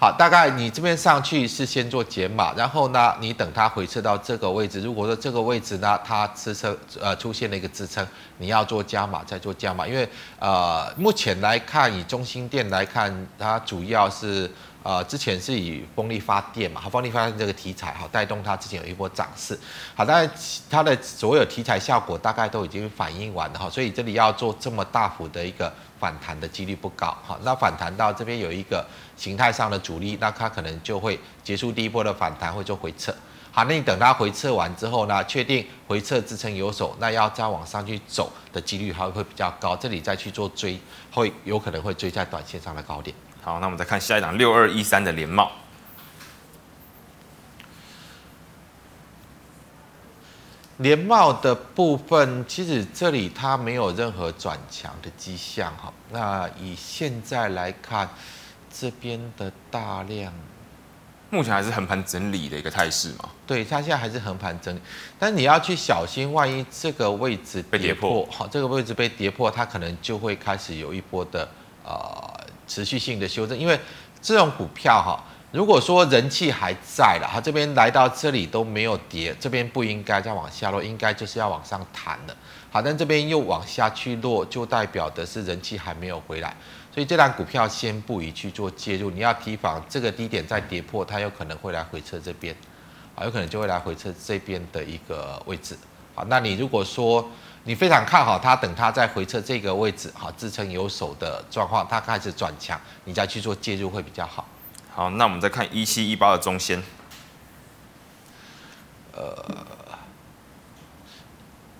好，大概你这边上去是先做减码，然后呢，你等它回撤到这个位置。如果说这个位置呢，它支撑呃出现了一个支撑，你要做加码再做加码，因为呃目前来看，以中心电来看，它主要是呃之前是以风力发电嘛，好，风力发电这个题材好带动它之前有一波涨势，好，但它的所有题材效果大概都已经反映完了哈，所以这里要做这么大幅的一个。反弹的几率不高，好，那反弹到这边有一个形态上的阻力，那它可能就会结束第一波的反弹，会做回撤。好，那你等它回撤完之后呢，确定回撤支撑有手，那要再往上去走的几率还会比较高，这里再去做追，会有可能会追在短线上的高点。好，那我们再看下一档六二一三的连帽。联茂的部分，其实这里它没有任何转强的迹象哈。那以现在来看，这边的大量目前还是横盘整理的一个态势嘛？对，它现在还是横盘整理，但你要去小心，万一这个位置被跌破，好，这个位置被跌破，它可能就会开始有一波的呃持续性的修正，因为这种股票哈，如果说人气还在了，它这边来到这里都没有跌，这边不应该再往下落，应该就是要往上弹的。好，但这边又往下去落，就代表的是人气还没有回来。所以这档股票先不宜去做介入，你要提防这个低点再跌破，它有可能会来回撤这边，啊，有可能就会来回撤这边的一个位置。好，那你如果说你非常看好它，等它再回撤这个位置，好，支撑有手的状况，它开始转强，你再去做介入会比较好。好，那我们再看一七一八的中仙，呃。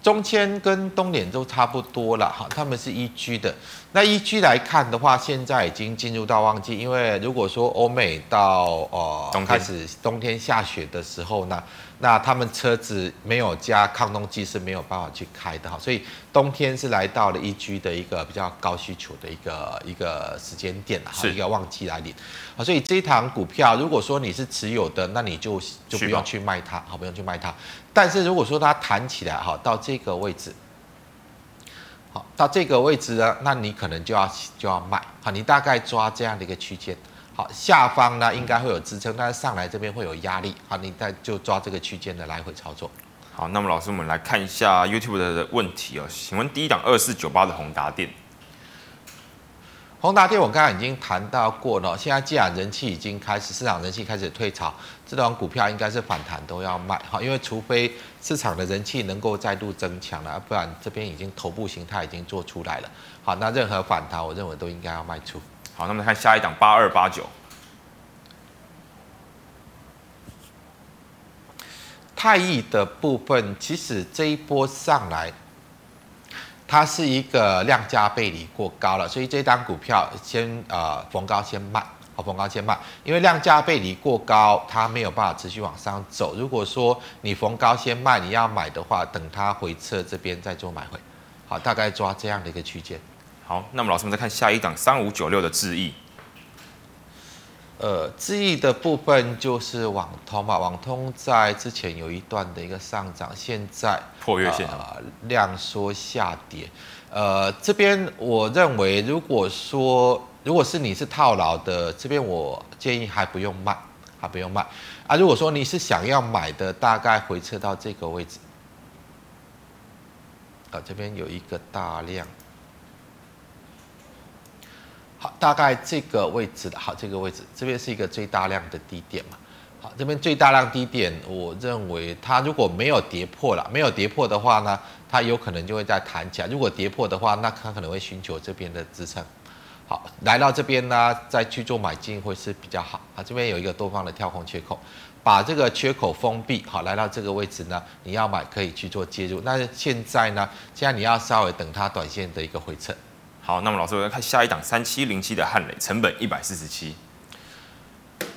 中签跟东联都差不多了哈，他们是一居的。那一居来看的话，现在已经进入到旺季，因为如果说欧美到呃冬天开始冬天下雪的时候呢。那他们车子没有加抗冻剂是没有办法去开的哈，所以冬天是来到了一居的一个比较高需求的一个一个时间点哈，一个旺季来临，啊，所以这一档股票如果说你是持有的，那你就就不用去卖它，好，不用去卖它。但是如果说它弹起来哈，到这个位置，好，到这个位置呢，那你可能就要就要卖，好，你大概抓这样的一个区间。好，下方呢应该会有支撑，但是上来这边会有压力。好，你再就抓这个区间的来回操作。好，那么老师，我们来看一下 YouTube 的问题哦。请问第一档二四九八的宏达电，宏达电我刚刚已经谈到过了。现在既然人气已经开始，市场人气开始退潮，这档股票应该是反弹都要卖。哈，因为除非市场的人气能够再度增强了，不然这边已经头部形态已经做出来了。好，那任何反弹，我认为都应该要卖出。好，那么看下一档八二八九，太毅的部分，其实这一波上来，它是一个量价背离过高了，所以这档股票先呃逢高先卖，好，逢高先卖，因为量价背离过高，它没有办法持续往上走。如果说你逢高先卖，你要买的话，等它回撤这边再做买回，好，大概抓这样的一个区间。好，那么老师们再看下一档三五九六的智易，呃，智易的部分就是网通嘛，网通在之前有一段的一个上涨，现在破月线呃，量缩下跌，呃，这边我认为如果说如果是你是套牢的，这边我建议还不用卖，还不用卖啊。如果说你是想要买的，大概回撤到这个位置，啊，这边有一个大量。好，大概这个位置的，好，这个位置这边是一个最大量的低点嘛。好，这边最大量低点，我认为它如果没有跌破了，没有跌破的话呢，它有可能就会再弹起来。如果跌破的话，那它可能会寻求这边的支撑。好，来到这边呢，再去做买进会是比较好。啊，这边有一个多方的跳空缺口，把这个缺口封闭。好，来到这个位置呢，你要买可以去做介入。那现在呢，现在你要稍微等它短线的一个回撤。好，那么老师，我要看下一档三七零七的汉磊，成本一百四十七。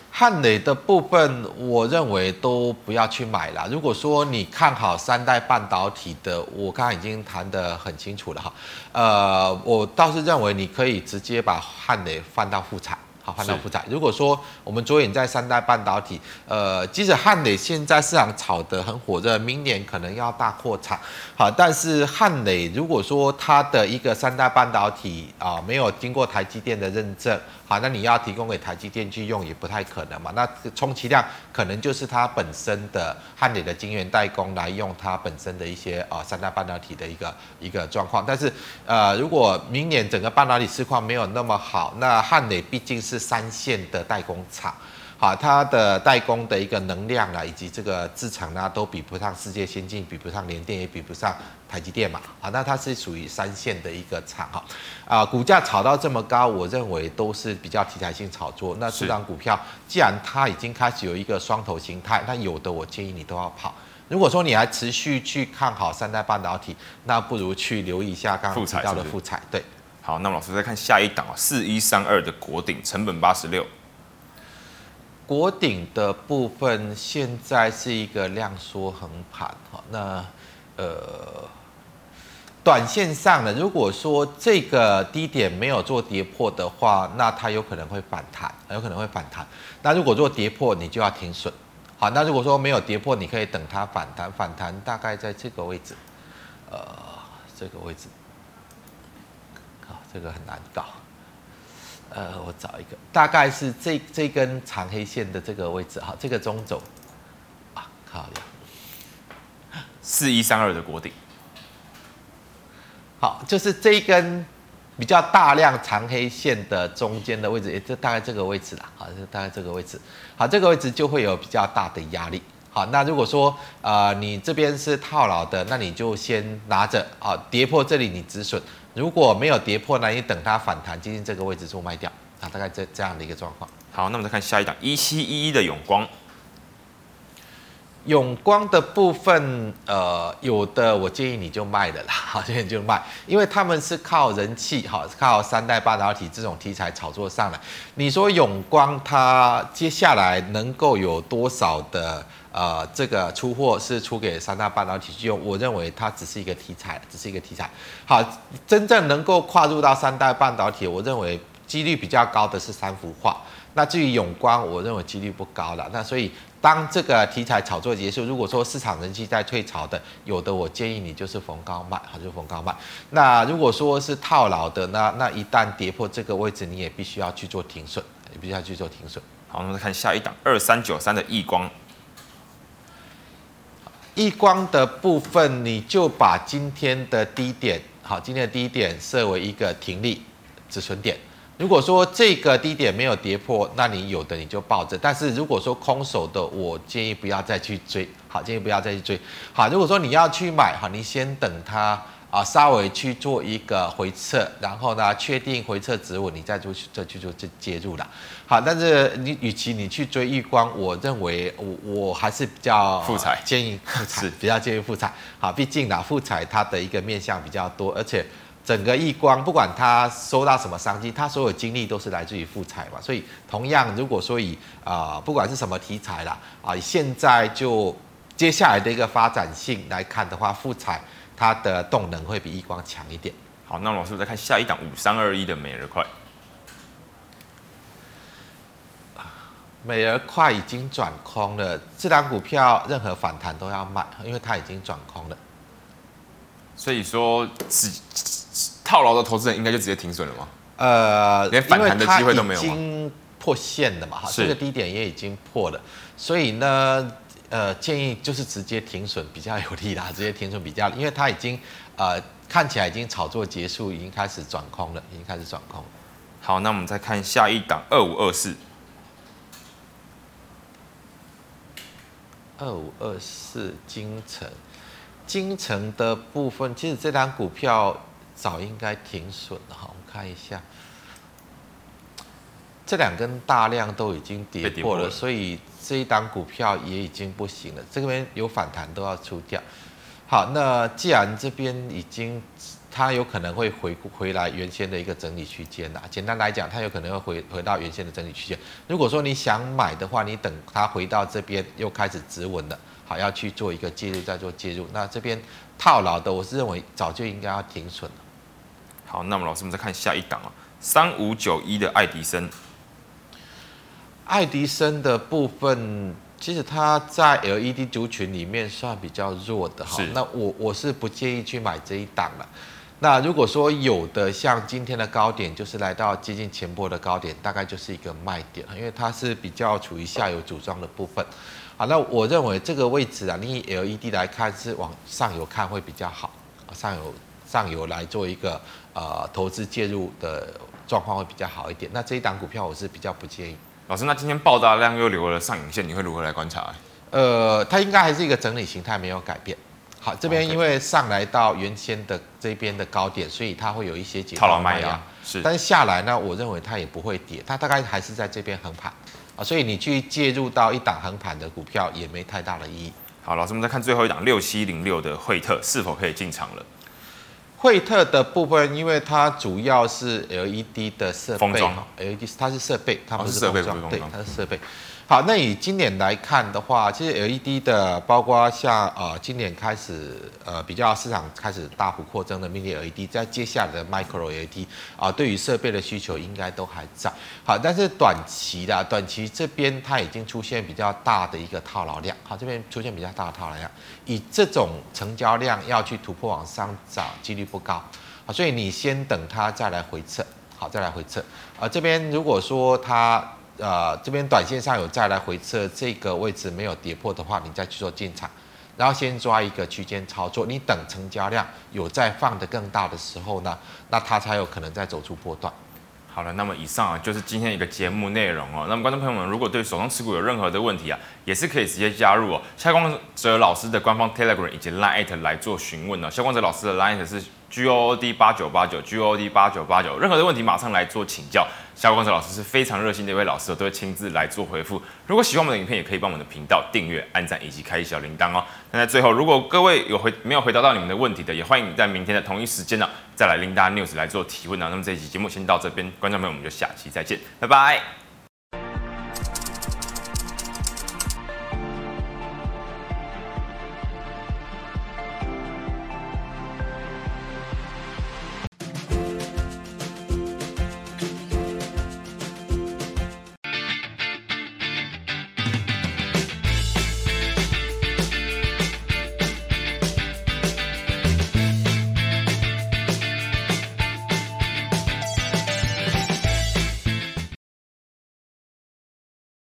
汉磊的部分，我认为都不要去买了。如果说你看好三代半导体的，我刚刚已经谈得很清楚了哈。呃，我倒是认为你可以直接把汉磊放到复产。好，换到负债。如果说我们着眼在三代半导体，呃，即使汉磊现在市场炒得很火热，明年可能要大扩产，好，但是汉磊如果说它的一个三代半导体啊、呃，没有经过台积电的认证。好，那你要提供给台积电去用也不太可能嘛？那充其量可能就是它本身的汉磊的晶圆代工来用它本身的一些啊三代半导体的一个一个状况。但是呃，如果明年整个半导体市况没有那么好，那汉磊毕竟是三线的代工厂。好，它的代工的一个能量啊，以及这个制程呢，都比不上世界先进，比不上联电，也比不上台积电嘛。好，那它是属于三线的一个厂哈。啊，股价炒到这么高，我认为都是比较题材性炒作。那这档股票既然它已经开始有一个双头形态，那有的我建议你都要跑。如果说你还持续去看好三代半导体，那不如去留意一下刚刚提到的富彩。对，好，那么老师再看下一档啊，四一三二的国鼎，成本八十六。国鼎的部分现在是一个量缩横盘，哈，那呃，短线上呢，如果说这个低点没有做跌破的话，那它有可能会反弹，有可能会反弹。那如果做跌破，你就要停损。好，那如果说没有跌破，你可以等它反弹，反弹大概在这个位置，呃，这个位置，这个很难搞。呃，我找一个，大概是这这根长黑线的这个位置，哈，这个中轴，啊，好呀，四一三二的国顶。好，就是这一根比较大量长黑线的中间的位置，也就大概这个位置啦。好，就大概这个位置。好，这个位置就会有比较大的压力。好，那如果说呃你这边是套牢的，那你就先拿着。啊，跌破这里你止损。如果没有跌破呢，你等它反弹接近这个位置做卖掉。啊，大概这这样的一个状况。好，那我们再看下一档一七一一的永光。永光的部分，呃，有的我建议你就卖了啦，好，建议你就卖，因为他们是靠人气，好，靠三代半导体这种题材炒作上来。你说永光它接下来能够有多少的呃这个出货是出给三大半导体就用？我认为它只是一个题材，只是一个题材。好，真正能够跨入到三代半导体，我认为几率比较高的是三福化。那至于永光，我认为几率不高了。那所以。当这个题材炒作结束，如果说市场人气在退潮的，有的我建议你就是逢高卖，好，就逢高卖。那如果说是套牢的，那那一旦跌破这个位置，你也必须要去做停损，也必须要去做停损。好，我们再看下一档二三九三的亿光。亿光的部分，你就把今天的低点，好，今天的低点设为一个停利止损点。如果说这个低点没有跌破，那你有的你就抱着。但是如果说空手的，我建议不要再去追。好，建议不要再去追。好，如果说你要去买，好，你先等它啊稍微去做一个回撤，然后呢确定回撤止稳，你再做再去做这介入了。好，但是你与其你去追亿光，我认为我我还是比较复彩建议复彩，比较建议复彩。好，毕竟呢复彩它的一个面向比较多，而且。整个易光，不管它收到什么商机，它所有精力都是来自于复彩嘛。所以同样，如果说以啊、呃，不管是什么题材啦，啊，现在就接下来的一个发展性来看的话，富采它的动能会比亿光强一点。好，那老师再看下一档五三二一的美而快。美而快已经转空了，这档股票任何反弹都要卖，因为它已经转空了。所以说是。套牢的投资人应该就直接停损了吗？呃，连反弹的机会都没有吗？已经破线了嘛，哈，这个低点也已经破了，所以呢，呃，建议就是直接停损比较有利啦，直接停损比较，因为它已经呃看起来已经炒作结束，已经开始转空了，已经开始转空。好，那我们再看下一档二五二四，二五二四金城，金城的部分，其实这档股票。早应该停损了哈，我们看一下，这两根大量都已经跌破了，所以这一档股票也已经不行了。这边有反弹都要出掉。好，那既然这边已经，它有可能会回回来原先的一个整理区间了。简单来讲，它有可能会回回到原先的整理区间。如果说你想买的话，你等它回到这边又开始止稳了，好，要去做一个介入，再做介入。那这边套牢的，我是认为早就应该要停损了。好，那么老师，我们再看下一档啊，三五九一的爱迪生。爱迪生的部分，其实它在 LED 族群里面算比较弱的哈。那我我是不建议去买这一档了。那如果说有的，像今天的高点，就是来到接近前波的高点，大概就是一个卖点，因为它是比较处于下游组装的部分。好，那我认为这个位置啊，你以 LED 来看是往上游看会比较好，上游。上游来做一个呃投资介入的状况会比较好一点。那这一档股票我是比较不建议。老师，那今天爆大量又留了上影线，你会如何来观察？呃，它应该还是一个整理形态，没有改变。好，这边因为上来到原先的这边的高点，所以它会有一些解套卖压。是。但是下来呢，我认为它也不会跌，它大概还是在这边横盘啊，所以你去介入到一档横盘的股票也没太大的意义。好，老师，我们再看最后一档六七零六的惠特是否可以进场了？惠特的部分，因为它主要是 LED 的设备，LED 它是设备，它不是封装，对，它是设备。好，那以今年来看的话，其实 LED 的，包括像呃今年开始呃比较市场开始大幅扩增的 Mini LED，在接下来的 Micro LED 啊、呃，对于设备的需求应该都还在。好，但是短期的短期这边它已经出现比较大的一个套牢量，好，这边出现比较大的套牢量，以这种成交量要去突破往上涨几率不高，好，所以你先等它再来回撤，好，再来回撤。啊、呃，这边如果说它呃，这边短线上有再来回测，这个位置没有跌破的话，你再去做进场，然后先抓一个区间操作。你等成交量有再放得更大的时候呢，那它才有可能再走出波段。好了，那么以上啊就是今天一个节目内容哦。那么观众朋友们，如果对手中持股有任何的问题啊，也是可以直接加入哦，肖光哲老师的官方 Telegram 以及 Line 来做询问哦。肖光哲老师的 Line 是 G O O D 八九八九 G O O D 八九八九，任何的问题马上来做请教。萧光哲老师是非常热心的一位老师，都会亲自来做回复。如果喜欢我们的影片，也可以帮我们的频道订阅、按赞以及开小铃铛哦。那在最后，如果各位有回没有回答到你们的问题的，也欢迎在明天的同一时间呢，再来 Linda News 来做提问啊。那么这一期节目先到这边，观众朋友们，我们就下期再见，拜拜。